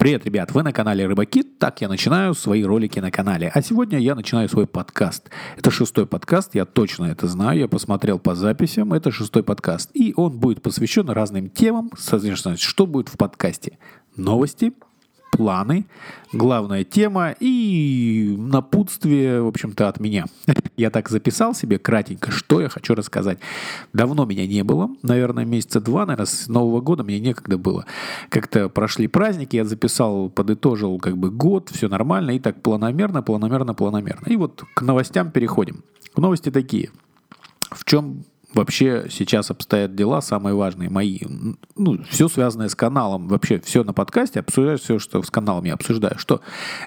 Привет, ребят, вы на канале Рыбаки. Так я начинаю свои ролики на канале. А сегодня я начинаю свой подкаст. Это шестой подкаст, я точно это знаю. Я посмотрел по записям, это шестой подкаст. И он будет посвящен разным темам. Соответственно, что будет в подкасте? Новости, планы, главная тема и напутствие, в общем-то, от меня. Я так записал себе кратенько, что я хочу рассказать. Давно меня не было, наверное, месяца два, наверное, с Нового года мне некогда было. Как-то прошли праздники, я записал, подытожил как бы год, все нормально, и так планомерно, планомерно, планомерно. И вот к новостям переходим. Новости такие. В чем вообще сейчас обстоят дела, самые важные мои. Ну, все связанное с каналом, вообще все на подкасте, обсуждаю все, что с каналом я обсуждаю. Что?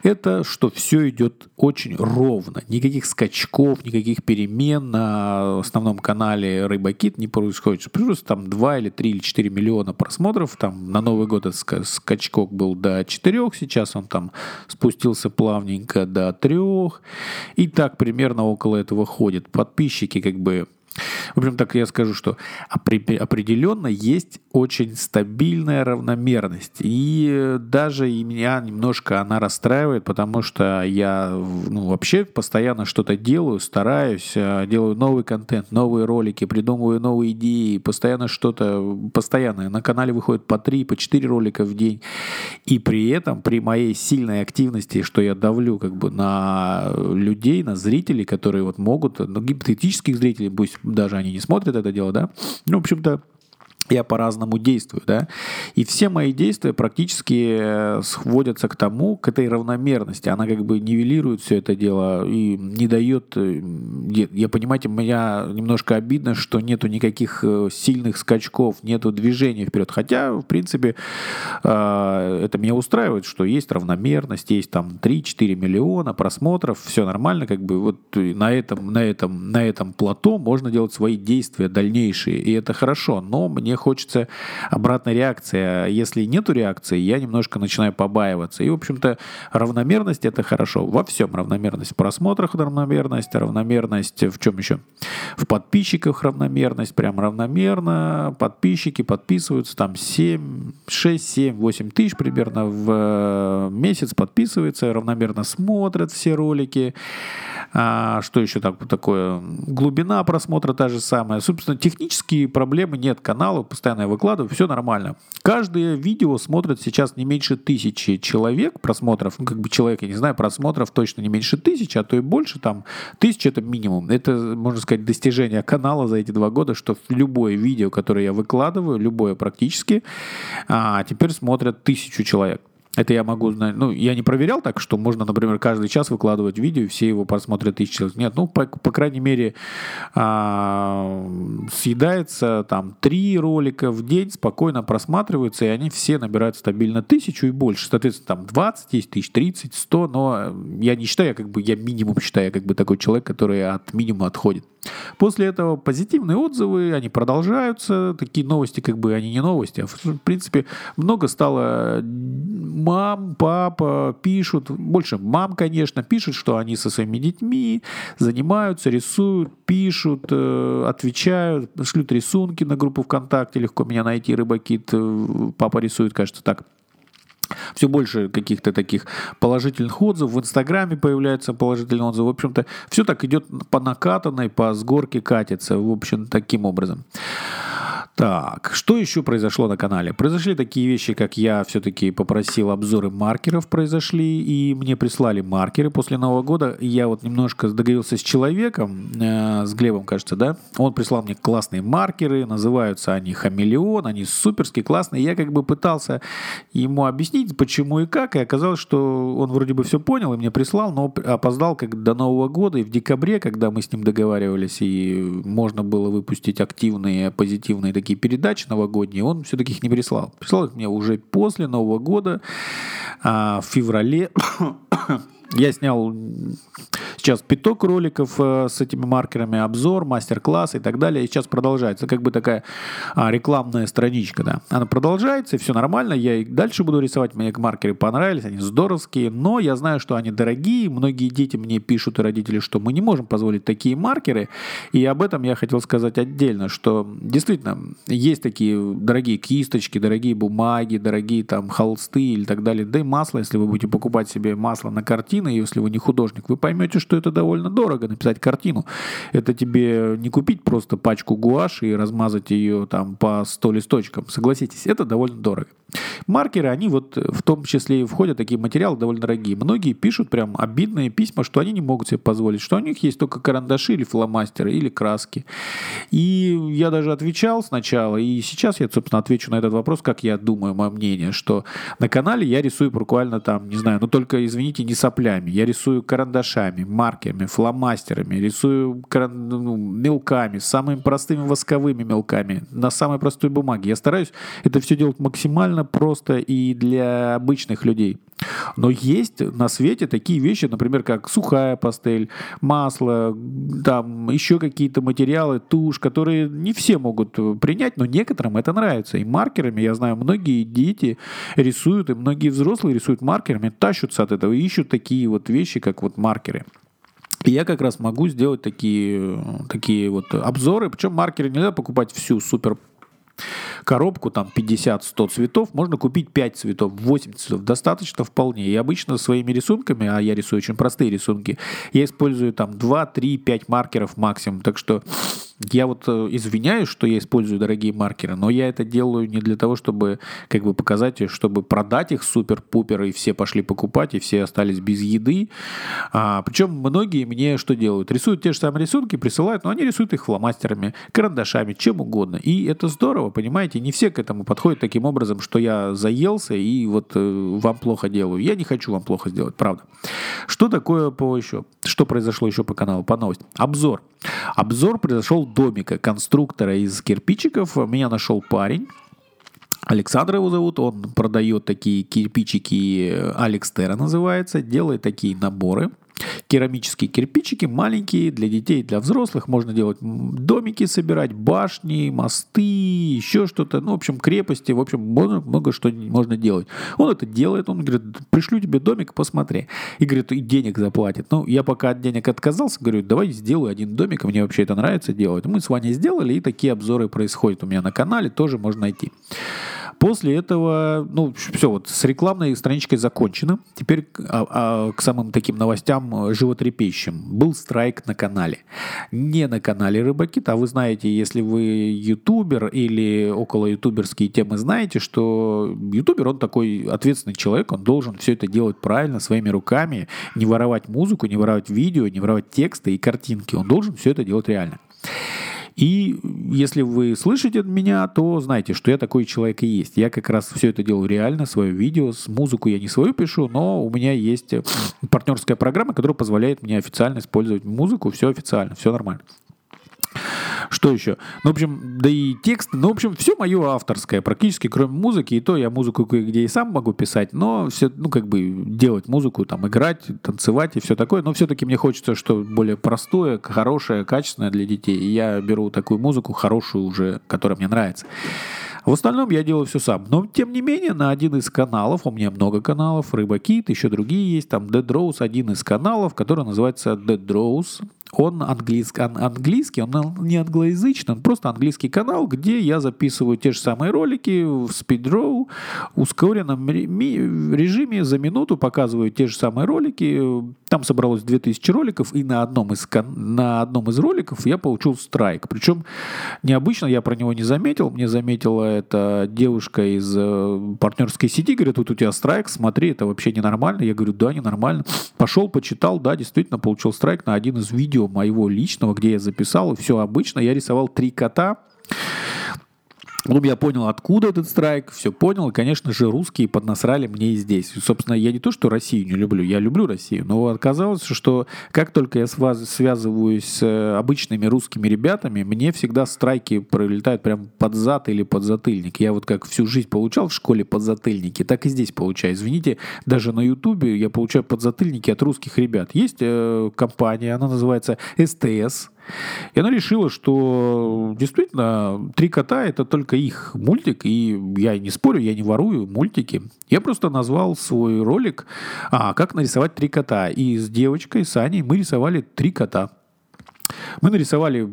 Это, что все идет очень ровно. Никаких скачков, никаких перемен на основном канале Рыбакит не происходит. Плюс там 2 или 3 или 4 миллиона просмотров. Там на Новый год этот скачок был до 4, сейчас он там спустился плавненько до 3. И так примерно около этого ходит. Подписчики как бы в общем, так я скажу, что определенно есть очень стабильная равномерность. И даже и меня немножко она расстраивает, потому что я ну, вообще постоянно что-то делаю, стараюсь, э, делаю новый контент, новые ролики, придумываю новые идеи, постоянно что-то, постоянно. На канале выходит по 3, по 4 ролика в день. И при этом, при моей сильной активности, что я давлю как бы на людей, на зрителей, которые вот могут, ну, гипотетических зрителей, пусть даже они не смотрят это дело, да, ну, в общем-то, я по-разному действую, да, и все мои действия практически э, сводятся к тому, к этой равномерности, она как бы нивелирует все это дело и не дает, э, я понимаете, меня немножко обидно, что нету никаких э, сильных скачков, нету движения вперед, хотя, в принципе, это меня устраивает, что есть равномерность, есть там 3-4 миллиона просмотров, все нормально, как бы вот на этом, на этом, на этом плато можно делать свои действия дальнейшие, и это хорошо, но мне мне хочется обратной реакции. Если нету реакции, я немножко начинаю побаиваться. И, в общем-то, равномерность — это хорошо. Во всем равномерность. В просмотрах равномерность, равномерность в чем еще? В подписчиках равномерность, прям равномерно. Подписчики подписываются, там 7, 6, 7, 8 тысяч примерно в э, месяц подписывается, равномерно смотрят все ролики. А, что еще так, такое? Глубина просмотра та же самая. Собственно, технические проблемы нет канала, постоянно я выкладываю, все нормально. Каждое видео смотрят сейчас не меньше тысячи человек просмотров, ну как бы человек, я не знаю, просмотров точно не меньше тысячи, а то и больше, там тысяча это минимум. Это, можно сказать, достижение канала за эти два года, что любое видео, которое я выкладываю, любое практически, а, теперь смотрят тысячу человек. Это я могу знать. Ну, я не проверял так, что можно, например, каждый час выкладывать видео, и все его просмотрят тысячи человек. Нет, ну, по, по крайней мере, а, съедается там три ролика в день, спокойно просматриваются, и они все набирают стабильно тысячу и больше. Соответственно, там 20 есть тысяч, 30, 100, но я не считаю, я как бы, я минимум считаю, как бы такой человек, который от минимума отходит. После этого позитивные отзывы, они продолжаются, такие новости, как бы, они не новости, а в принципе много стало мам, папа пишут, больше мам, конечно, пишут, что они со своими детьми занимаются, рисуют, пишут, э, отвечают, шлют рисунки на группу ВКонтакте, легко меня найти, рыбакит, э, папа рисует, кажется, так. Все больше каких-то таких положительных отзывов. В Инстаграме появляются положительные отзывы. В общем-то, все так идет по накатанной, по с горки катится. В общем, таким образом. Так, что еще произошло на канале? Произошли такие вещи, как я все-таки попросил обзоры маркеров произошли, и мне прислали маркеры после Нового года. Я вот немножко договорился с человеком, э, с Глебом, кажется, да? Он прислал мне классные маркеры, называются они Хамелеон, они суперские, классные. Я как бы пытался ему объяснить, почему и как, и оказалось, что он вроде бы все понял и мне прислал, но опоздал как до Нового года, и в декабре, когда мы с ним договаривались, и можно было выпустить активные, позитивные такие передачи новогодние, он все-таки их не прислал. Прислал их мне уже после Нового года, а, в феврале. Я снял Сейчас пяток роликов э, с этими маркерами, обзор, мастер-класс и так далее. И сейчас продолжается. Как бы такая а, рекламная страничка, да. Она продолжается, и все нормально. Я и дальше буду рисовать. Мне маркеры понравились, они здоровские. Но я знаю, что они дорогие. Многие дети мне пишут, и родители, что мы не можем позволить такие маркеры. И об этом я хотел сказать отдельно, что действительно есть такие дорогие кисточки, дорогие бумаги, дорогие там холсты или так далее. Да и масло, если вы будете покупать себе масло на картины, если вы не художник, вы поймете, что это довольно дорого написать картину. Это тебе не купить просто пачку гуаши и размазать ее там по 100 листочкам. Согласитесь, это довольно дорого. Маркеры, они вот в том числе и входят, такие материалы довольно дорогие. Многие пишут прям обидные письма, что они не могут себе позволить, что у них есть только карандаши или фломастеры, или краски. И я даже отвечал сначала, и сейчас я, собственно, отвечу на этот вопрос, как я думаю, мое мнение, что на канале я рисую буквально там, не знаю, ну только, извините, не соплями. Я рисую карандашами, маркерами, фломастерами, рисую ну, мелками, самыми простыми восковыми мелками, на самой простой бумаге. Я стараюсь это все делать максимально просто и для обычных людей. Но есть на свете такие вещи, например, как сухая пастель, масло, там еще какие-то материалы, тушь, которые не все могут принять, но некоторым это нравится. И маркерами, я знаю, многие дети рисуют, и многие взрослые рисуют маркерами, тащутся от этого и ищут такие вот вещи, как вот маркеры. И я как раз могу сделать такие, такие вот обзоры. Причем маркеры нельзя покупать всю супер коробку, там 50-100 цветов, можно купить 5 цветов, 8 цветов, достаточно вполне. И обычно своими рисунками, а я рисую очень простые рисунки, я использую там 2, 3, 5 маркеров максимум. Так что я вот э, извиняюсь, что я использую дорогие маркеры, но я это делаю не для того, чтобы как бы показать, чтобы продать их супер-пупер, и все пошли покупать, и все остались без еды. А, причем многие мне что делают? Рисуют те же самые рисунки, присылают, но они рисуют их фломастерами, карандашами, чем угодно. И это здорово, понимаете? Не все к этому подходят таким образом, что я заелся и вот э, вам плохо делаю. Я не хочу вам плохо сделать, правда. Что такое по еще? Что произошло еще по каналу, по новости? Обзор. Обзор произошел домика конструктора из кирпичиков. Меня нашел парень. Александр его зовут, он продает такие кирпичики, Алекс Тера называется, делает такие наборы – керамические кирпичики, маленькие, для детей, для взрослых. Можно делать домики собирать, башни, мосты, еще что-то. Ну, в общем, крепости. В общем, много, много что можно делать. Он это делает. Он говорит, пришлю тебе домик, посмотри. И говорит, и денег заплатит. Ну, я пока от денег отказался, говорю, давай сделаю один домик. Мне вообще это нравится делать. Мы с Ваней сделали, и такие обзоры происходят у меня на канале. Тоже можно найти. После этого, ну, все, вот с рекламной страничкой закончено. Теперь а, а, к самым таким новостям э, животрепещущим. Был страйк на канале. Не на канале Рыбакит, а вы знаете, если вы ютубер или около ютуберские темы знаете, что ютубер, он такой ответственный человек, он должен все это делать правильно, своими руками, не воровать музыку, не воровать видео, не воровать тексты и картинки. Он должен все это делать реально. И если вы слышите меня, то знайте, что я такой человек и есть. Я как раз все это делаю реально, свое видео, с музыку я не свою пишу, но у меня есть партнерская программа, которая позволяет мне официально использовать музыку, все официально, все нормально. Что еще? Ну, в общем, да и текст, ну, в общем, все мое авторское, практически, кроме музыки, и то я музыку где и сам могу писать, но все, ну, как бы делать музыку, там, играть, танцевать и все такое, но все-таки мне хочется, что более простое, хорошее, качественное для детей, и я беру такую музыку хорошую уже, которая мне нравится. В остальном я делаю все сам. Но, тем не менее, на один из каналов, у меня много каналов, Рыбакит, еще другие есть, там Dead Rose, один из каналов, который называется Dead Rose он английский, английский, он не англоязычный, он просто английский канал, где я записываю те же самые ролики в спидроу, ускоренном режиме за минуту показываю те же самые ролики. Там собралось 2000 роликов, и на одном из, на одном из роликов я получил страйк. Причем необычно, я про него не заметил, мне заметила эта девушка из э, партнерской сети, говорит, тут у тебя страйк, смотри, это вообще ненормально. Я говорю, да, ненормально. Пошел, почитал, да, действительно получил страйк на один из видео видео моего личного, где я записал, все обычно, я рисовал три кота, Потом я понял, откуда этот страйк, все понял, конечно же, русские поднасрали мне и здесь. собственно, я не то, что Россию не люблю, я люблю Россию, но оказалось, что как только я связываюсь с э, обычными русскими ребятами, мне всегда страйки пролетают прям под зад или под затыльник. Я вот как всю жизнь получал в школе подзатыльники, так и здесь получаю. Извините, даже на Ютубе я получаю подзатыльники от русских ребят. Есть э, компания, она называется СТС, и она решила, что действительно «Три кота» — это только их мультик, и я не спорю, я не ворую мультики. Я просто назвал свой ролик а, «Как нарисовать три кота». И с девочкой, с Аней, мы рисовали три кота. Мы нарисовали,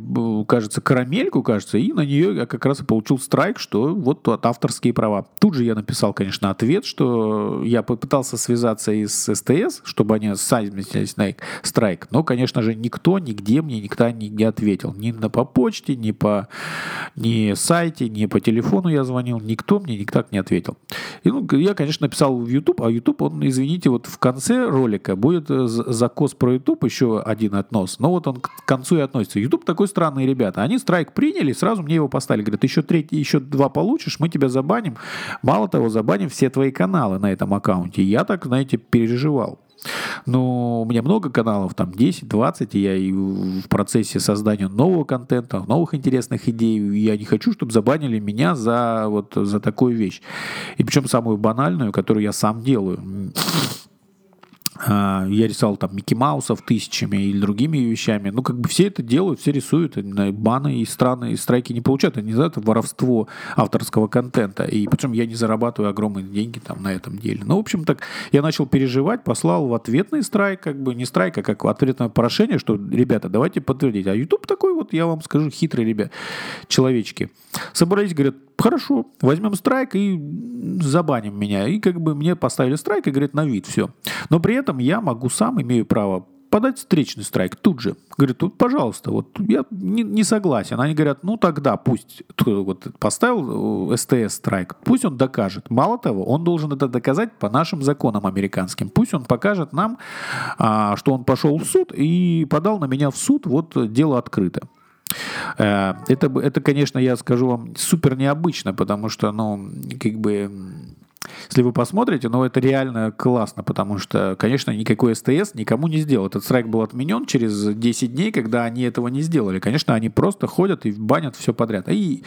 кажется, карамельку, кажется, и на нее я как раз и получил страйк, что вот от авторские права. Тут же я написал, конечно, ответ, что я попытался связаться и с СТС, чтобы они сами снялись на страйк, но, конечно же, никто нигде мне не, не ответил. Ни на по почте, ни по ни сайте, ни по телефону я звонил, никто мне никак не ответил. И, ну, я, конечно, написал в YouTube, а YouTube, он, извините, вот в конце ролика будет э, закос про YouTube, еще один относ, но вот он к концу и относится. YouTube такой странный ребята. Они страйк приняли, сразу мне его поставили. Говорят, еще третий, еще два получишь, мы тебя забаним. Мало того, забаним все твои каналы на этом аккаунте. Я так, знаете, переживал. Но у меня много каналов, там 10-20, и я и в процессе создания нового контента, новых интересных идей. Я не хочу, чтобы забанили меня за, вот, за такую вещь. И причем самую банальную, которую я сам делаю. А, я рисовал там Микки Маусов тысячами или другими вещами. Ну, как бы все это делают, все рисуют. Баны и страны, и страйки не получают. Они знают, это воровство авторского контента. И причем я не зарабатываю огромные деньги там на этом деле. Ну, в общем, так я начал переживать, послал в ответный страйк, как бы не страйк, а как ответное прошение, что, ребята, давайте подтвердить. А YouTube такой вот, я вам скажу, хитрый, ребят, человечки. Собрались, говорят, хорошо, возьмем страйк и забаним меня. И как бы мне поставили страйк и говорят, на вид, все. Но при этом я могу сам, имею право подать встречный страйк тут же. Говорит, вот, пожалуйста, вот я не, не согласен. Они говорят, ну тогда пусть вот поставил СТС страйк, пусть он докажет. Мало того, он должен это доказать по нашим законам американским. Пусть он покажет нам, а, что он пошел в суд и подал на меня в суд, вот дело открыто. Э, это, это, конечно, я скажу вам, супер необычно, потому что, ну, как бы если вы посмотрите, ну, это реально классно, потому что, конечно, никакой СТС никому не сделал. Этот страйк был отменен через 10 дней, когда они этого не сделали. Конечно, они просто ходят и банят все подряд. И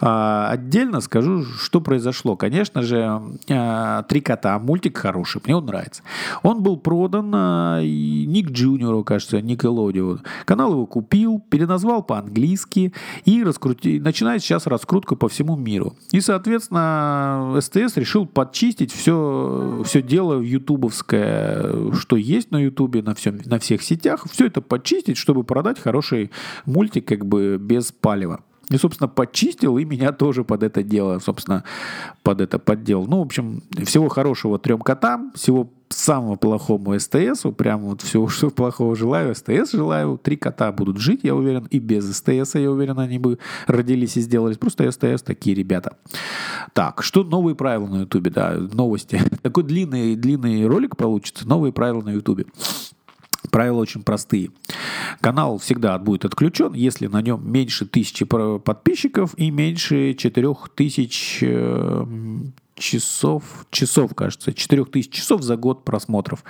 а, отдельно скажу, что произошло. Конечно же, а, «Три кота» мультик хороший, мне он нравится. Он был продан а, Ник Джуниору, кажется, Никелодио. Канал его купил, переназвал по-английски и раскрути... начинает сейчас раскрутку по всему миру. И, соответственно, СТС решил подчистить все, все дело ютубовское, что есть на ютубе, на, всем, на всех сетях, все это подчистить, чтобы продать хороший мультик как бы без палева. И, собственно, почистил, и меня тоже под это дело, собственно, под это поддел. Ну, в общем, всего хорошего трем котам, всего самого плохому СТСу, прям вот всего, что плохого желаю, СТС желаю. Три кота будут жить, я уверен, и без СТСа, я уверен, они бы родились и сделались. Просто СТС такие ребята. Так, что новые правила на Ютубе, да, новости. Такой длинный, длинный ролик получится, новые правила на Ютубе. Правила очень простые. Канал всегда будет отключен, если на нем меньше тысячи подписчиков и меньше четырех тысяч э, часов, часов, кажется, 4000 часов за год просмотров,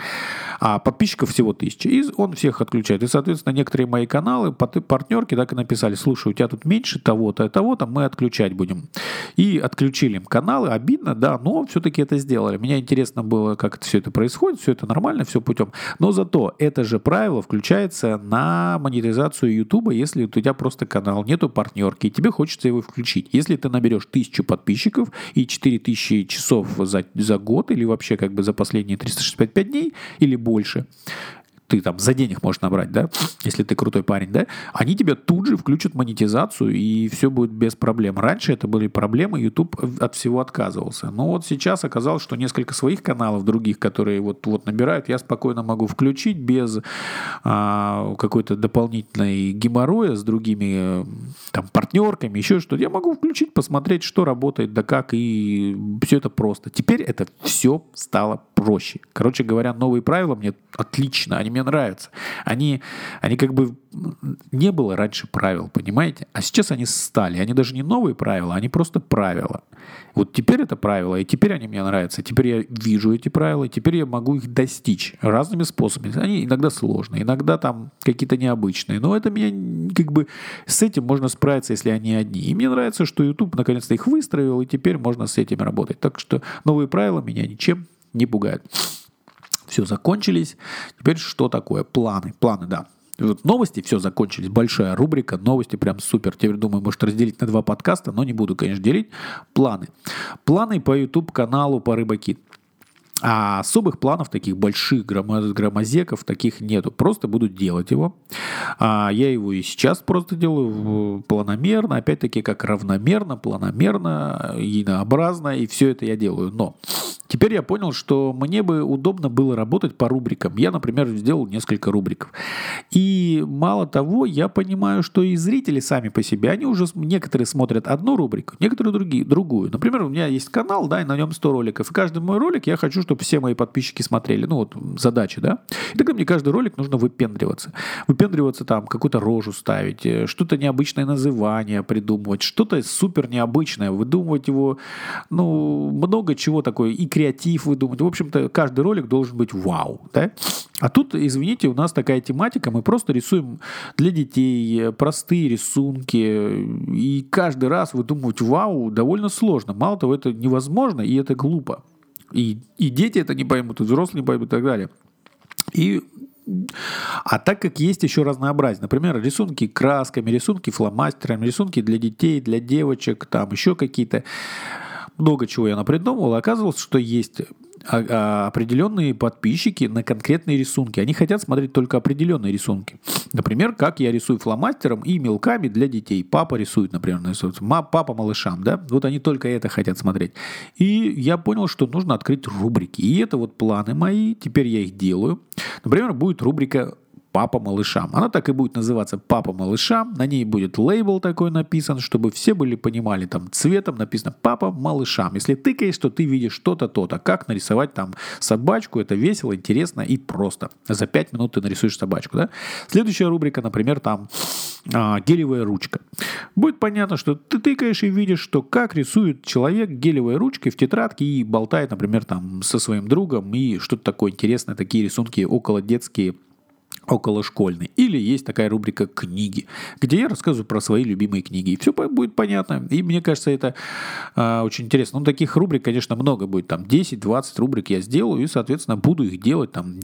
а подписчиков всего 1000. И он всех отключает. И, соответственно, некоторые мои каналы, партнерки так и написали, слушай, у тебя тут меньше того-то, того-то, мы отключать будем. И отключили им каналы, обидно, да, но все-таки это сделали. Мне интересно было, как это все это происходит, все это нормально, все путем. Но зато это же правило включается на монетизацию YouTube, если у тебя просто канал, нету партнерки, и тебе хочется его включить. Если ты наберешь 1000 подписчиков и 4000 тысячи часов за, за год или вообще как бы за последние 365 дней или больше, ты там за день их можешь набрать, да, если ты крутой парень, да, они тебя тут же включат монетизацию, и все будет без проблем. Раньше это были проблемы, YouTube от всего отказывался. Но вот сейчас оказалось, что несколько своих каналов других, которые вот, вот набирают, я спокойно могу включить без а, какой-то дополнительной геморроя с другими там партнерками, еще что-то. Я могу включить, посмотреть, что работает, да как, и все это просто. Теперь это все стало проще. Короче говоря, новые правила мне отлично, они мне нравятся. Они, они как бы... Не было раньше правил, понимаете? А сейчас они стали. Они даже не новые правила, они просто правила. Вот теперь это правила, и теперь они мне нравятся. Теперь я вижу эти правила, и теперь я могу их достичь разными способами. Они иногда сложные, иногда там какие-то необычные. Но это меня как бы... С этим можно справиться, если они одни. И мне нравится, что YouTube наконец-то их выстроил, и теперь можно с этими работать. Так что новые правила меня ничем не пугают. Все, закончились. Теперь что такое? Планы. Планы, да. Вот новости, все, закончились. Большая рубрика, новости, прям супер. Теперь, думаю, может разделить на два подкаста, но не буду, конечно, делить. Планы. Планы по YouTube-каналу по Рыбаки. А особых планов, таких больших громозеков, таких нету. Просто буду делать его. А я его и сейчас просто делаю планомерно, опять-таки как равномерно, планомерно, единообразно, и все это я делаю. Но Теперь я понял, что мне бы удобно было работать по рубрикам. Я, например, сделал несколько рубриков. И мало того, я понимаю, что и зрители сами по себе, они уже некоторые смотрят одну рубрику, некоторые другие, другую. Например, у меня есть канал, да, и на нем 100 роликов. И каждый мой ролик я хочу, чтобы все мои подписчики смотрели. Ну, вот задача, да. И тогда мне каждый ролик нужно выпендриваться. Выпендриваться там, какую-то рожу ставить, э, что-то необычное называние придумывать, что-то супер необычное, выдумывать его, ну, много чего такое. И креатив выдумать. В общем-то, каждый ролик должен быть вау. Да? А тут, извините, у нас такая тематика, мы просто рисуем для детей простые рисунки, и каждый раз выдумывать вау довольно сложно. Мало того, это невозможно, и это глупо. И, и дети это не поймут, и взрослые не поймут, и так далее. И а так как есть еще разнообразие, например, рисунки красками, рисунки фломастерами, рисунки для детей, для девочек, там еще какие-то много чего я напридумывал, оказывалось, что есть определенные подписчики на конкретные рисунки. Они хотят смотреть только определенные рисунки. Например, как я рисую фломастером и мелками для детей. Папа рисует, например. Папа малышам, да? Вот они только это хотят смотреть. И я понял, что нужно открыть рубрики. И это вот планы мои. Теперь я их делаю. Например, будет рубрика «Папа малышам». Она так и будет называться «Папа малышам». На ней будет лейбл такой написан, чтобы все были понимали, там цветом написано «Папа малышам». Если тыкаешь, то ты видишь что-то, то-то. Как нарисовать там собачку, это весело, интересно и просто. За пять минут ты нарисуешь собачку, да? Следующая рубрика, например, там а, гелевая ручка. Будет понятно, что ты тыкаешь и видишь, что как рисует человек гелевой ручкой в тетрадке и болтает, например, там со своим другом и что-то такое интересное, такие рисунки около детские околошкольный. Или есть такая рубрика «Книги», где я рассказываю про свои любимые книги. И все будет понятно. И мне кажется, это э, очень интересно. Ну, таких рубрик, конечно, много будет. Там 10-20 рубрик я сделаю, и, соответственно, буду их делать, там,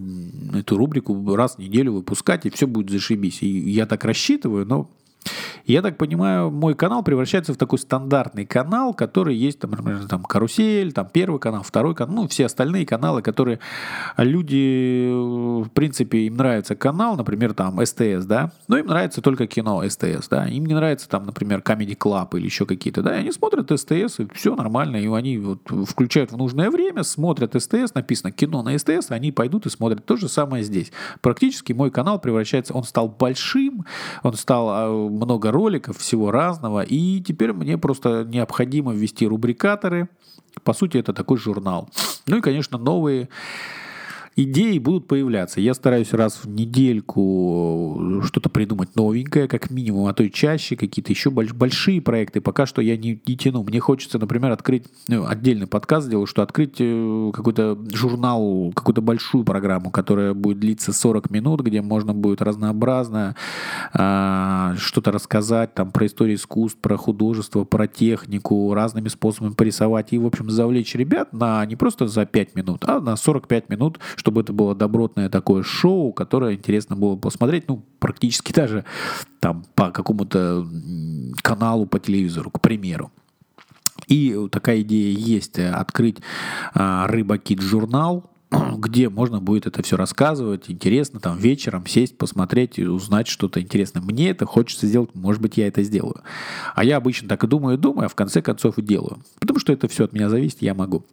эту рубрику раз в неделю выпускать, и все будет зашибись. И я так рассчитываю, но я так понимаю, мой канал превращается в такой стандартный канал, который есть, там, например, там карусель, там первый канал, второй канал, ну, все остальные каналы, которые люди, в принципе, им нравится канал, например, там СТС, да, но им нравится только кино СТС, да, им не нравится там, например, Comedy Club или еще какие-то, да, и они смотрят СТС, и все нормально, и они вот включают в нужное время, смотрят СТС, написано кино на СТС, они пойдут и смотрят. То же самое здесь. Практически мой канал превращается, он стал большим, он стал а, много роликов, всего разного, и теперь мне просто необходимо ввести рубрикаторы. По сути, это такой журнал. Ну и, конечно, новые идеи будут появляться. Я стараюсь раз в недельку что-то придумать новенькое, как минимум, а то и чаще, какие-то еще большие проекты. Пока что я не, не тяну. Мне хочется, например, открыть, ну, отдельный подкаст сделаю, что открыть э, какой-то журнал, какую-то большую программу, которая будет длиться 40 минут, где можно будет разнообразно э, что-то рассказать там про историю искусств, про художество, про технику, разными способами порисовать и, в общем, завлечь ребят на не просто за 5 минут, а на 45 минут, чтобы это было добротное такое шоу, которое интересно было посмотреть, ну, практически даже там по какому-то каналу по телевизору, к примеру. И такая идея есть э, открыть а, Рыбакит журнал, где можно будет это все рассказывать, интересно, там вечером сесть, посмотреть и узнать что-то интересное. Мне это хочется сделать, может быть, я это сделаю. А я обычно так и думаю, думаю, а в конце концов и делаю. Потому что это все от меня зависит, я могу.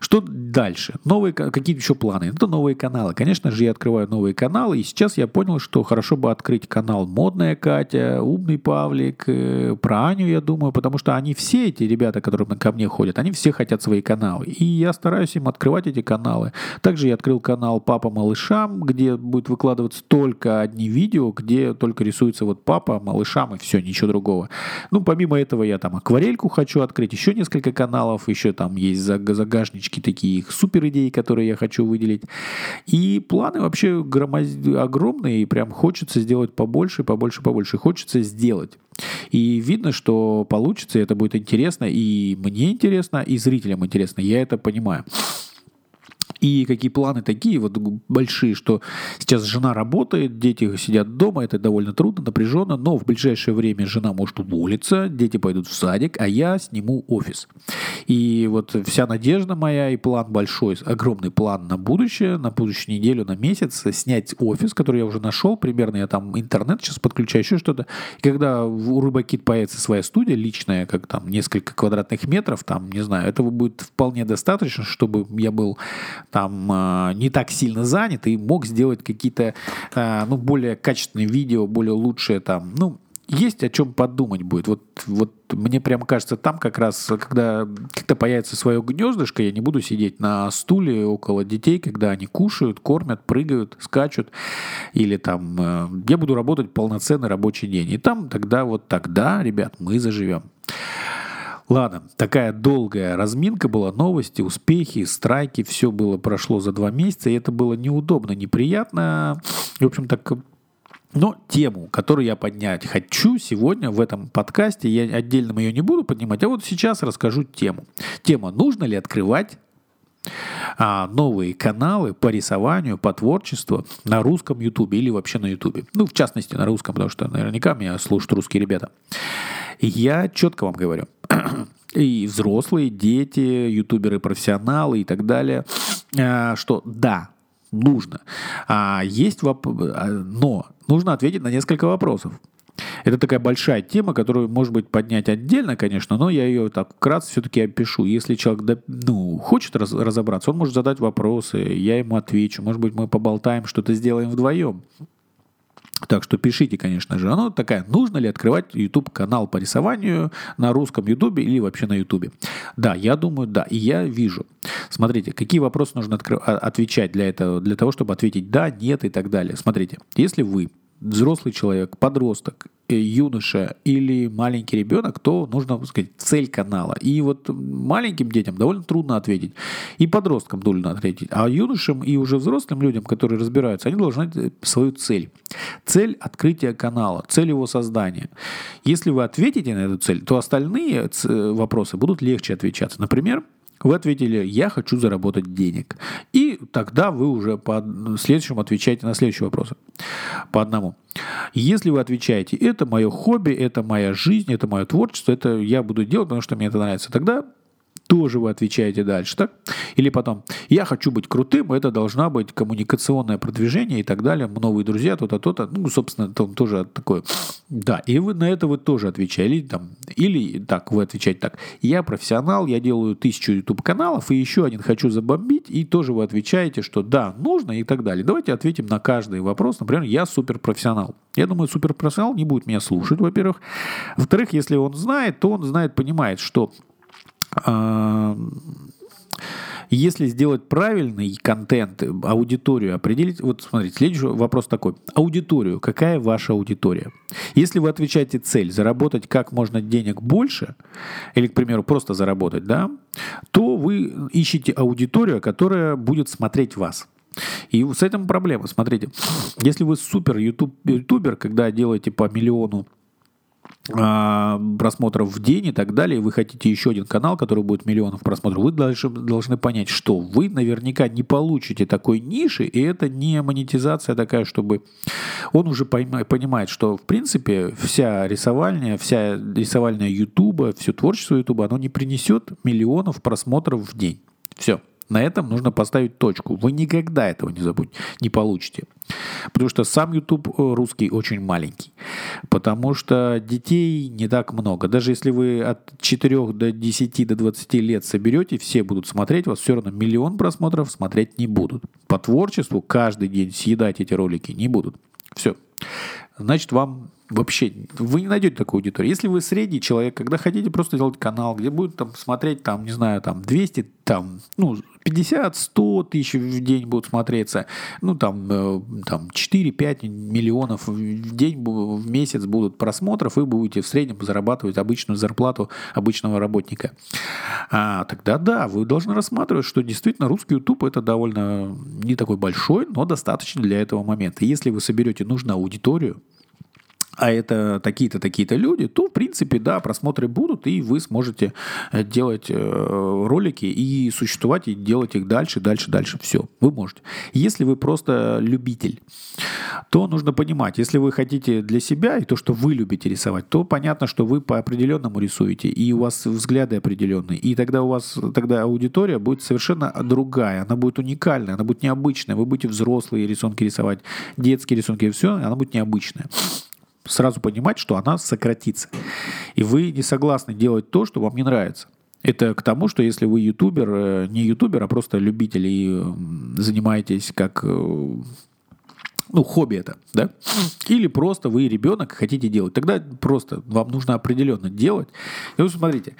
Что Дальше. Новые, какие еще планы? Это новые каналы. Конечно же, я открываю новые каналы, и сейчас я понял, что хорошо бы открыть канал «Модная Катя», «Умный Павлик», э, про Аню, я думаю, потому что они все, эти ребята, которые ко мне ходят, они все хотят свои каналы. И я стараюсь им открывать эти каналы. Также я открыл канал «Папа малышам», где будет выкладываться только одни видео, где только рисуется вот папа малышам и все, ничего другого. Ну, помимо этого, я там акварельку хочу открыть, еще несколько каналов, еще там есть загажнички такие, супер идеи, которые я хочу выделить. И планы вообще громоз... огромные, и прям хочется сделать побольше, побольше, побольше. Хочется сделать. И видно, что получится, и это будет интересно, и мне интересно, и зрителям интересно. Я это понимаю. И какие планы такие вот большие, что сейчас жена работает, дети сидят дома, это довольно трудно, напряженно, но в ближайшее время жена может уволиться, дети пойдут в садик, а я сниму офис. И вот вся надежда моя и план большой, огромный план на будущее, на будущую неделю, на месяц, снять офис, который я уже нашел, примерно я там интернет сейчас подключаю, еще что-то. И когда у Рыбакит появится своя студия личная, как там несколько квадратных метров, там, не знаю, этого будет вполне достаточно, чтобы я был там э, не так сильно занят и мог сделать какие-то э, ну, более качественные видео, более лучшие там, ну, есть о чем подумать будет. Вот, вот мне прям кажется, там как раз, когда, когда появится свое гнездышко, я не буду сидеть на стуле около детей, когда они кушают, кормят, прыгают, скачут. Или там э, я буду работать полноценный рабочий день. И там тогда вот тогда, ребят, мы заживем. Ладно, такая долгая разминка была, новости, успехи, страйки, все было прошло за два месяца, и это было неудобно, неприятно. В общем, так но тему, которую я поднять хочу сегодня в этом подкасте, я отдельно ее не буду поднимать, а вот сейчас расскажу тему. Тема, нужно ли открывать новые каналы по рисованию, по творчеству на русском ютубе или вообще на ютубе. Ну, в частности, на русском, потому что наверняка меня слушают русские ребята. Я четко вам говорю, и взрослые, дети, ютуберы, профессионалы и так далее, а, что да, нужно. А есть воп... А, но нужно ответить на несколько вопросов. Это такая большая тема, которую, может быть, поднять отдельно, конечно, но я ее так вкратце все-таки опишу. Если человек ну, хочет раз, разобраться, он может задать вопросы, я ему отвечу. Может быть, мы поболтаем, что-то сделаем вдвоем. Так что пишите, конечно же. Оно такая, нужно ли открывать YouTube канал по рисованию на русском YouTube или вообще на YouTube? Да, я думаю, да. И я вижу. Смотрите, какие вопросы нужно а, отвечать для этого, для того, чтобы ответить да, нет и так далее. Смотрите, если вы взрослый человек, подросток, э, юноша или маленький ребенок, то нужно сказать цель канала. И вот маленьким детям довольно трудно ответить. И подросткам трудно ответить. А юношам и уже взрослым людям, которые разбираются, они должны знать свою цель. Цель открытия канала, цель его создания. Если вы ответите на эту цель, то остальные вопросы будут легче отвечаться. Например, вы ответили, я хочу заработать денег. И тогда вы уже по следующему отвечаете на следующие вопросы. По одному. Если вы отвечаете, это мое хобби, это моя жизнь, это мое творчество, это я буду делать, потому что мне это нравится, тогда тоже вы отвечаете дальше, так? Или потом, я хочу быть крутым, это должна быть коммуникационное продвижение и так далее, новые друзья, то-то, то-то, ну, собственно, там тоже такое, да, и вы на это вы тоже отвечали, там, или так, вы отвечаете так, я профессионал, я делаю тысячу YouTube-каналов, и еще один хочу забомбить, и тоже вы отвечаете, что да, нужно и так далее. Давайте ответим на каждый вопрос, например, я суперпрофессионал. Я думаю, суперпрофессионал не будет меня слушать, во-первых. Во-вторых, если он знает, то он знает, понимает, что если сделать правильный контент, аудиторию определить, вот смотрите, следующий вопрос такой. Аудиторию, какая ваша аудитория? Если вы отвечаете цель заработать как можно денег больше, или, к примеру, просто заработать, да, то вы ищете аудиторию, которая будет смотреть вас. И с этим проблема. Смотрите, если вы супер ютубер, когда делаете по миллиону а, просмотров в день и так далее, вы хотите еще один канал, который будет миллионов просмотров, вы должны, должны понять, что вы наверняка не получите такой ниши, и это не монетизация такая, чтобы он уже понимает, что в принципе вся рисовальня, вся рисовальная Ютуба, все творчество Ютуба, оно не принесет миллионов просмотров в день. Все. На этом нужно поставить точку. Вы никогда этого не забудете, не получите. Потому что сам YouTube э, русский очень маленький. Потому что детей не так много. Даже если вы от 4 до 10 до 20 лет соберете, все будут смотреть, вас все равно миллион просмотров смотреть не будут. По творчеству каждый день съедать эти ролики не будут. Все. Значит, вам вообще вы не найдете такую аудиторию. Если вы средний человек, когда хотите просто делать канал, где будет там смотреть, там, не знаю, там 200, там, ну, 50, 100 тысяч в день будут смотреться, ну, там, э, там 4-5 миллионов в день, в месяц будут просмотров, вы будете в среднем зарабатывать обычную зарплату обычного работника. А, тогда да, вы должны рассматривать, что действительно русский YouTube это довольно не такой большой, но достаточно для этого момента. Если вы соберете нужную аудиторию, а это такие-то, такие-то люди, то, в принципе, да, просмотры будут, и вы сможете э, делать э, ролики и существовать, и делать их дальше, дальше, дальше. Все, вы можете. Если вы просто любитель, то нужно понимать, если вы хотите для себя и то, что вы любите рисовать, то понятно, что вы по определенному рисуете, и у вас взгляды определенные, и тогда у вас тогда аудитория будет совершенно другая, она будет уникальная, она будет необычная, вы будете взрослые рисунки рисовать, детские рисунки, все, она будет необычная сразу понимать, что она сократится. И вы не согласны делать то, что вам не нравится. Это к тому, что если вы ютубер, э, не ютубер, а просто любитель и занимаетесь как э, ну, хобби это, да? Или просто вы ребенок хотите делать. Тогда просто вам нужно определенно делать. И вы смотрите,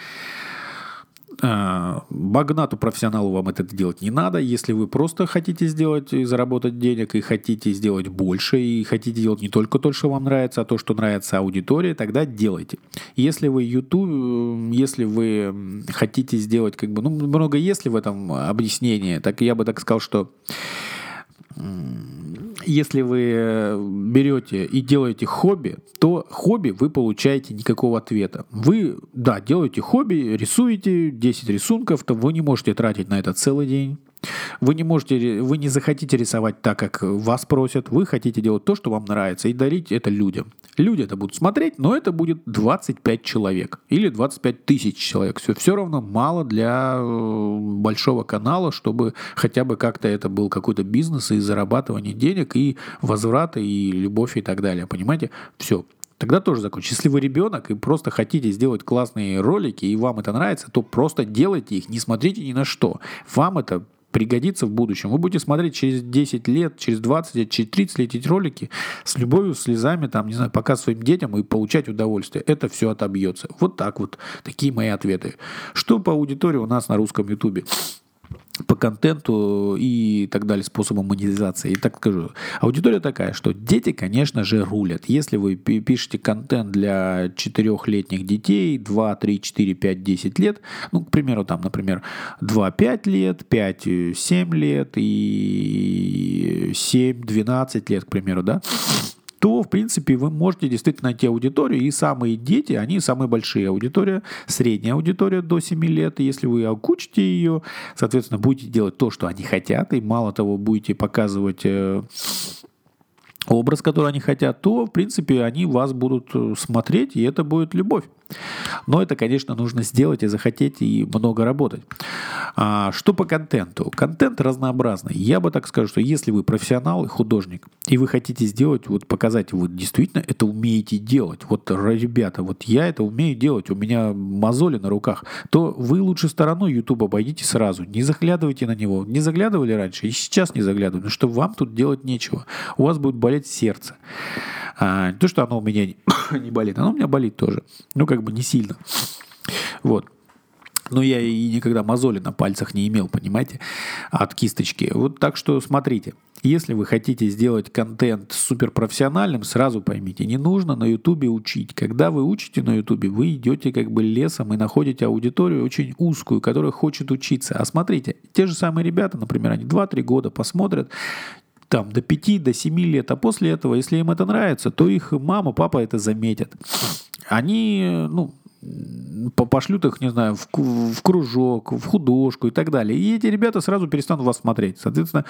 Багнату а, профессионалу вам это делать не надо. Если вы просто хотите сделать и заработать денег, и хотите сделать больше, и хотите делать не только то, что вам нравится, а то, что нравится аудитории, тогда делайте. Если вы YouTube, если вы хотите сделать, как бы, ну, много если в этом объяснении, так я бы так сказал, что если вы э, берете и делаете хобби, то хобби вы получаете никакого ответа. Вы, да, делаете хобби, рисуете 10 рисунков, то вы не можете тратить на это целый день. Вы не можете, вы не захотите рисовать так, как вас просят. Вы хотите делать то, что вам нравится, и дарить это людям. Люди это будут смотреть, но это будет 25 человек или 25 тысяч человек. Все, все равно мало для э, большого канала, чтобы хотя бы как-то это был какой-то бизнес и зарабатывание денег, и возврата, и любовь, и так далее. Понимаете? Все тогда тоже закончится. Если вы ребенок и просто хотите сделать классные ролики, и вам это нравится, то просто делайте их, не смотрите ни на что. Вам это пригодится в будущем. Вы будете смотреть через 10 лет, через 20 лет, через 30 лет эти ролики с любовью, слезами, там, не знаю, пока своим детям и получать удовольствие. Это все отобьется. Вот так вот. Такие мои ответы. Что по аудитории у нас на русском ютубе? По контенту и так далее, способам монетизации. И так скажу, аудитория такая, что дети, конечно же, рулят. Если вы пишете контент для четырехлетних детей, 2, 3, 4, 5, 10 лет, ну, к примеру, там, например, 2-5 лет, 5-7 лет и 7-12 лет, к примеру, да, то, в принципе, вы можете действительно найти аудиторию, и самые дети, они самые большие аудитория, средняя аудитория до 7 лет, и если вы окучите ее, соответственно, будете делать то, что они хотят, и мало того, будете показывать э, образ, который они хотят, то, в принципе, они вас будут э, смотреть, и это будет любовь. Но это, конечно, нужно сделать и захотеть, и много работать. А, что по контенту? Контент разнообразный. Я бы так скажу, что если вы профессионал и художник, и вы хотите сделать, вот показать, вот действительно это умеете делать, вот, ребята, вот я это умею делать, у меня мозоли на руках, то вы лучше стороной YouTube обойдите сразу, не заглядывайте на него. Не заглядывали раньше, и сейчас не заглядывайте, потому что вам тут делать нечего. У вас будет болеть сердце. А, не то, что оно у меня не болит, оно у меня болит тоже. Ну, как бы не сильно. Вот. Но я и никогда мозоли на пальцах не имел, понимаете, от кисточки. Вот так что смотрите. Если вы хотите сделать контент суперпрофессиональным, сразу поймите, не нужно на ютубе учить. Когда вы учите на ютубе, вы идете как бы лесом и находите аудиторию очень узкую, которая хочет учиться. А смотрите, те же самые ребята, например, они 2-3 года посмотрят, там до 5, до 7 лет, а после этого, если им это нравится, то их мама, папа это заметят. Они, ну, пошлют их, не знаю, в, в кружок, в художку и так далее. И эти ребята сразу перестанут вас смотреть. Соответственно,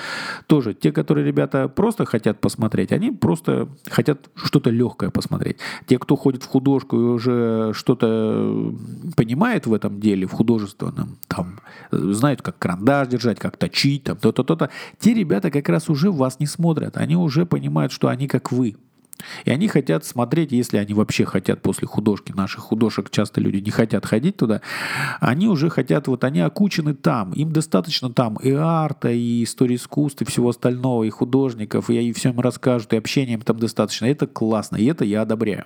тоже те, которые ребята просто хотят посмотреть, они просто хотят что-то легкое посмотреть. Те, кто ходит в художку и уже что-то понимает в этом деле, в художественном, там, знают, как карандаш держать, как точить, там, то-то, то-то, те ребята как раз уже вас не смотрят. Они уже понимают, что они как вы. И они хотят смотреть, если они вообще хотят после художки, наших художек часто люди не хотят ходить туда, они уже хотят, вот они окучены там, им достаточно там и арта, и истории искусства, и всего остального, и художников, и, и все им расскажут, и общения им там достаточно. Это классно, и это я одобряю.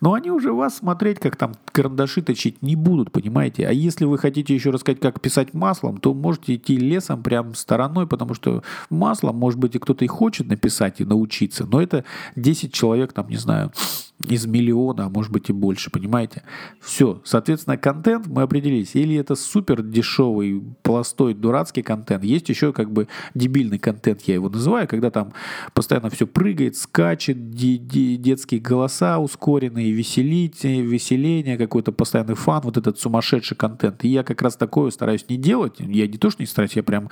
Но они уже вас смотреть, как там карандаши точить, не будут, понимаете? А если вы хотите еще рассказать, как писать маслом, то можете идти лесом прям стороной, потому что маслом, может быть, и кто-то и хочет написать и научиться, но это 10 человек, там, не знаю, из миллиона, а может быть и больше, понимаете? Все. Соответственно, контент мы определились. Или это супер дешевый, пластой, дурацкий контент. Есть еще как бы дебильный контент, я его называю, когда там постоянно все прыгает, скачет, де- де- детские голоса ускоренные, веселите, веселение, какой-то постоянный фан, вот этот сумасшедший контент. И я как раз такое стараюсь не делать. Я не то, что не стараюсь, я прям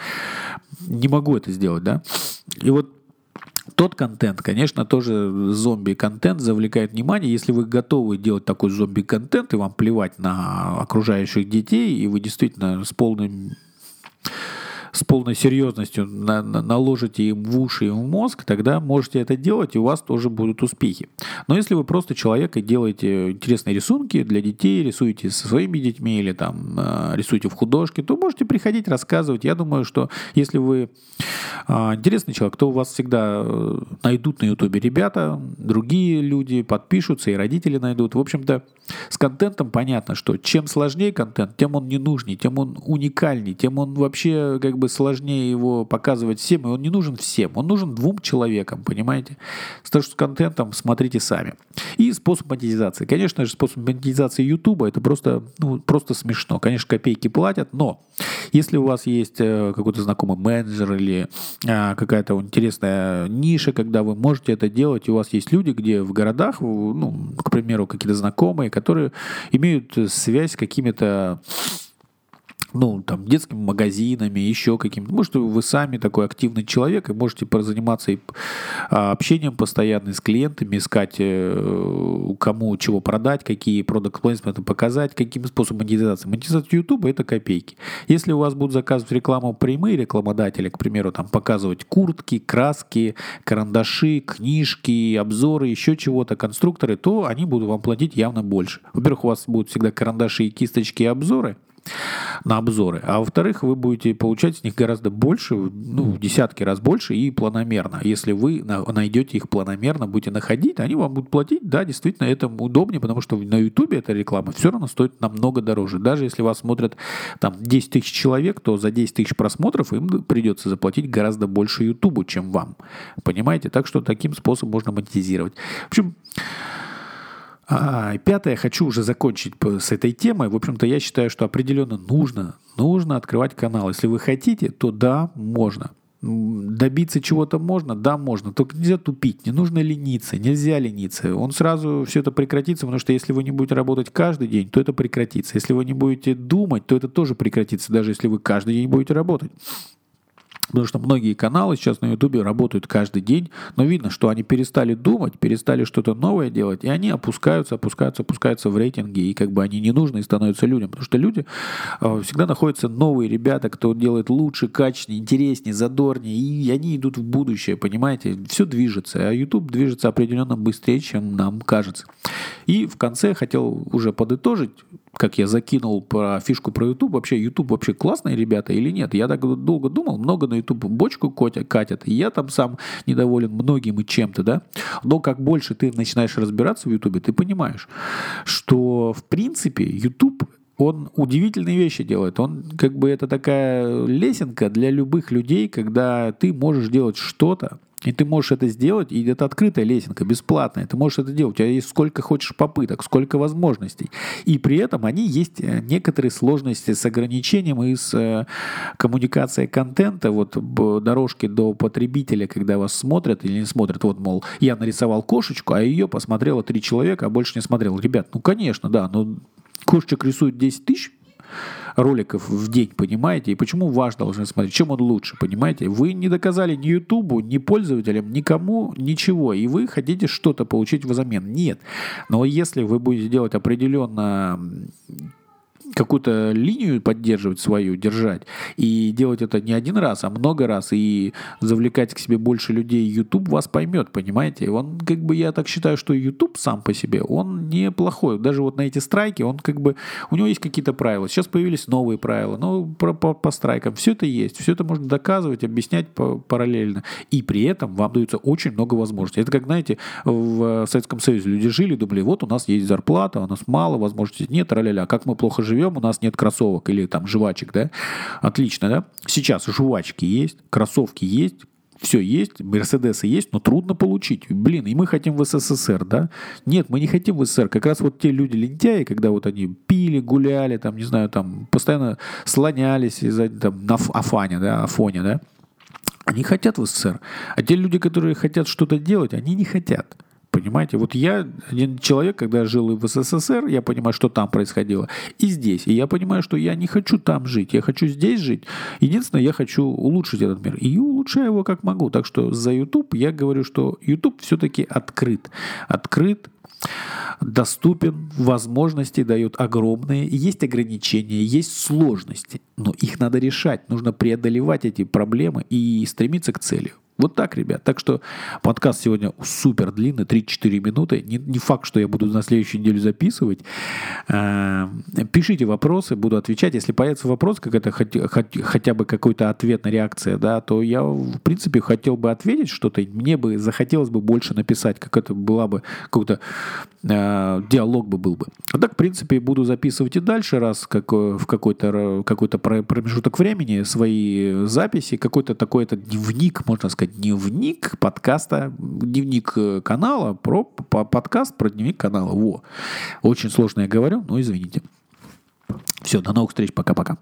не могу это сделать, да. И вот тот контент, конечно, тоже зомби-контент завлекает внимание. Если вы готовы делать такой зомби-контент, и вам плевать на окружающих детей, и вы действительно с полным с полной серьезностью на, на, наложите им в уши и в мозг, тогда можете это делать, и у вас тоже будут успехи. Но если вы просто человек и делаете интересные рисунки для детей, рисуете со своими детьми или там э, рисуете в художке, то можете приходить, рассказывать. Я думаю, что если вы э, интересный человек, то у вас всегда э, найдут на ютубе ребята, другие люди подпишутся, и родители найдут. В общем-то, с контентом понятно, что чем сложнее контент, тем он не нужнее, тем он уникальней, тем он вообще как бы сложнее его показывать всем, и он не нужен всем, он нужен двум человекам, понимаете? С то, что с контентом смотрите сами. И способ монетизации. Конечно же, способ монетизации YouTube это просто, ну, просто смешно. Конечно, копейки платят, но если у вас есть э, какой-то знакомый менеджер или а, какая-то интересная ниша, когда вы можете это делать, у вас есть люди, где в городах, ну, к примеру, какие-то знакомые, которые имеют связь с какими-то ну, там, детскими магазинами, еще каким-то. Может, вы сами такой активный человек и можете заниматься и а, общением постоянно с клиентами, искать, э, кому чего продать, какие продукт плейсменты показать, каким способом монетизации. Монетизация YouTube – это копейки. Если у вас будут заказывать рекламу прямые рекламодатели, к примеру, там, показывать куртки, краски, карандаши, книжки, обзоры, еще чего-то, конструкторы, то они будут вам платить явно больше. Во-первых, у вас будут всегда карандаши, кисточки и обзоры – на обзоры. А во-вторых, вы будете получать с них гораздо больше, ну, в десятки раз больше и планомерно. Если вы найдете их планомерно, будете находить, они вам будут платить. Да, действительно, это удобнее, потому что на YouTube эта реклама все равно стоит намного дороже. Даже если вас смотрят там 10 тысяч человек, то за 10 тысяч просмотров им придется заплатить гораздо больше YouTube, чем вам. Понимаете? Так что таким способом можно монетизировать. В общем, а, пятое, хочу уже закончить с этой темой. В общем-то, я считаю, что определенно нужно, нужно открывать канал. Если вы хотите, то да, можно. Добиться чего-то можно? Да, можно. Только нельзя тупить, не нужно лениться, нельзя лениться. Он сразу все это прекратится, потому что если вы не будете работать каждый день, то это прекратится. Если вы не будете думать, то это тоже прекратится, даже если вы каждый день будете работать. Потому что многие каналы сейчас на Ютубе работают каждый день, но видно, что они перестали думать, перестали что-то новое делать, и они опускаются, опускаются, опускаются в рейтинге, и как бы они не нужны становятся людям. Потому что люди э, всегда находятся новые ребята, кто делает лучше, качественнее, интереснее, задорнее, и они идут в будущее, понимаете? Все движется, а YouTube движется определенно быстрее, чем нам кажется. И в конце хотел уже подытожить, как я закинул про фишку про YouTube. Вообще, YouTube вообще классные ребята или нет? Я так долго думал, много на YouTube бочку катят, и я там сам недоволен многим и чем-то, да. Но как больше ты начинаешь разбираться в YouTube, ты понимаешь, что в принципе YouTube он удивительные вещи делает. Он как бы это такая лесенка для любых людей, когда ты можешь делать что-то, и ты можешь это сделать, и это открытая лесенка, бесплатная. Ты можешь это делать. У тебя есть сколько хочешь попыток, сколько возможностей. И при этом они есть э, некоторые сложности с ограничением и с э, коммуникацией контента, вот дорожки до потребителя, когда вас смотрят или не смотрят. Вот, мол, я нарисовал кошечку, а ее посмотрело три человека, а больше не смотрел. Ребят, ну, конечно, да, но Кошечек рисует 10 тысяч, роликов в день, понимаете? И почему ваш должен смотреть? Чем он лучше, понимаете? Вы не доказали ни Ютубу, ни пользователям, никому ничего, и вы хотите что-то получить взамен. Нет. Но если вы будете делать определенно какую-то линию поддерживать свою, держать, и делать это не один раз, а много раз, и завлекать к себе больше людей, YouTube вас поймет, понимаете? Он, как бы, я так считаю, что YouTube сам по себе, он неплохой. Даже вот на эти страйки, он как бы, у него есть какие-то правила. Сейчас появились новые правила, но по, по, по страйкам все это есть, все это можно доказывать, объяснять по, параллельно. И при этом вам дается очень много возможностей. Это как, знаете, в Советском Союзе люди жили, думали, вот у нас есть зарплата, у нас мало возможностей, нет, ля-ля-ля, как мы плохо живем, живем, у нас нет кроссовок или там жвачек, да? Отлично, да? Сейчас жвачки есть, кроссовки есть, все есть, Мерседесы есть, но трудно получить. Блин, и мы хотим в СССР, да? Нет, мы не хотим в СССР. Как раз вот те люди лентяи, когда вот они пили, гуляли, там, не знаю, там, постоянно слонялись там, на Афане, да, Афоне, да? Они хотят в СССР. А те люди, которые хотят что-то делать, они не хотят. Понимаете, вот я один человек, когда жил в СССР, я понимаю, что там происходило, и здесь. И я понимаю, что я не хочу там жить, я хочу здесь жить. Единственное, я хочу улучшить этот мир. И улучшаю его как могу. Так что за YouTube я говорю, что YouTube все-таки открыт. Открыт, доступен, возможности дают огромные, есть ограничения, есть сложности, но их надо решать, нужно преодолевать эти проблемы и стремиться к цели. Вот так, ребят. Так что подкаст сегодня супер длинный, 3-4 минуты. Не, не факт, что я буду на следующую неделю записывать. Э, пишите вопросы, буду отвечать. Если появится вопрос, как это хотя, хотя бы какой-то ответная реакция, да, то я, в принципе, хотел бы ответить что-то. Мне бы захотелось бы больше написать, как это была бы какой-то э, диалог бы был бы. А так, в принципе, буду записывать и дальше, раз как, в какой-то какой промежуток времени свои записи, какой-то такой это дневник, можно сказать, дневник подкаста, дневник э, канала, про подкаст про дневник канала. Во. Очень сложно я говорю, но извините. Все, до новых встреч, пока-пока.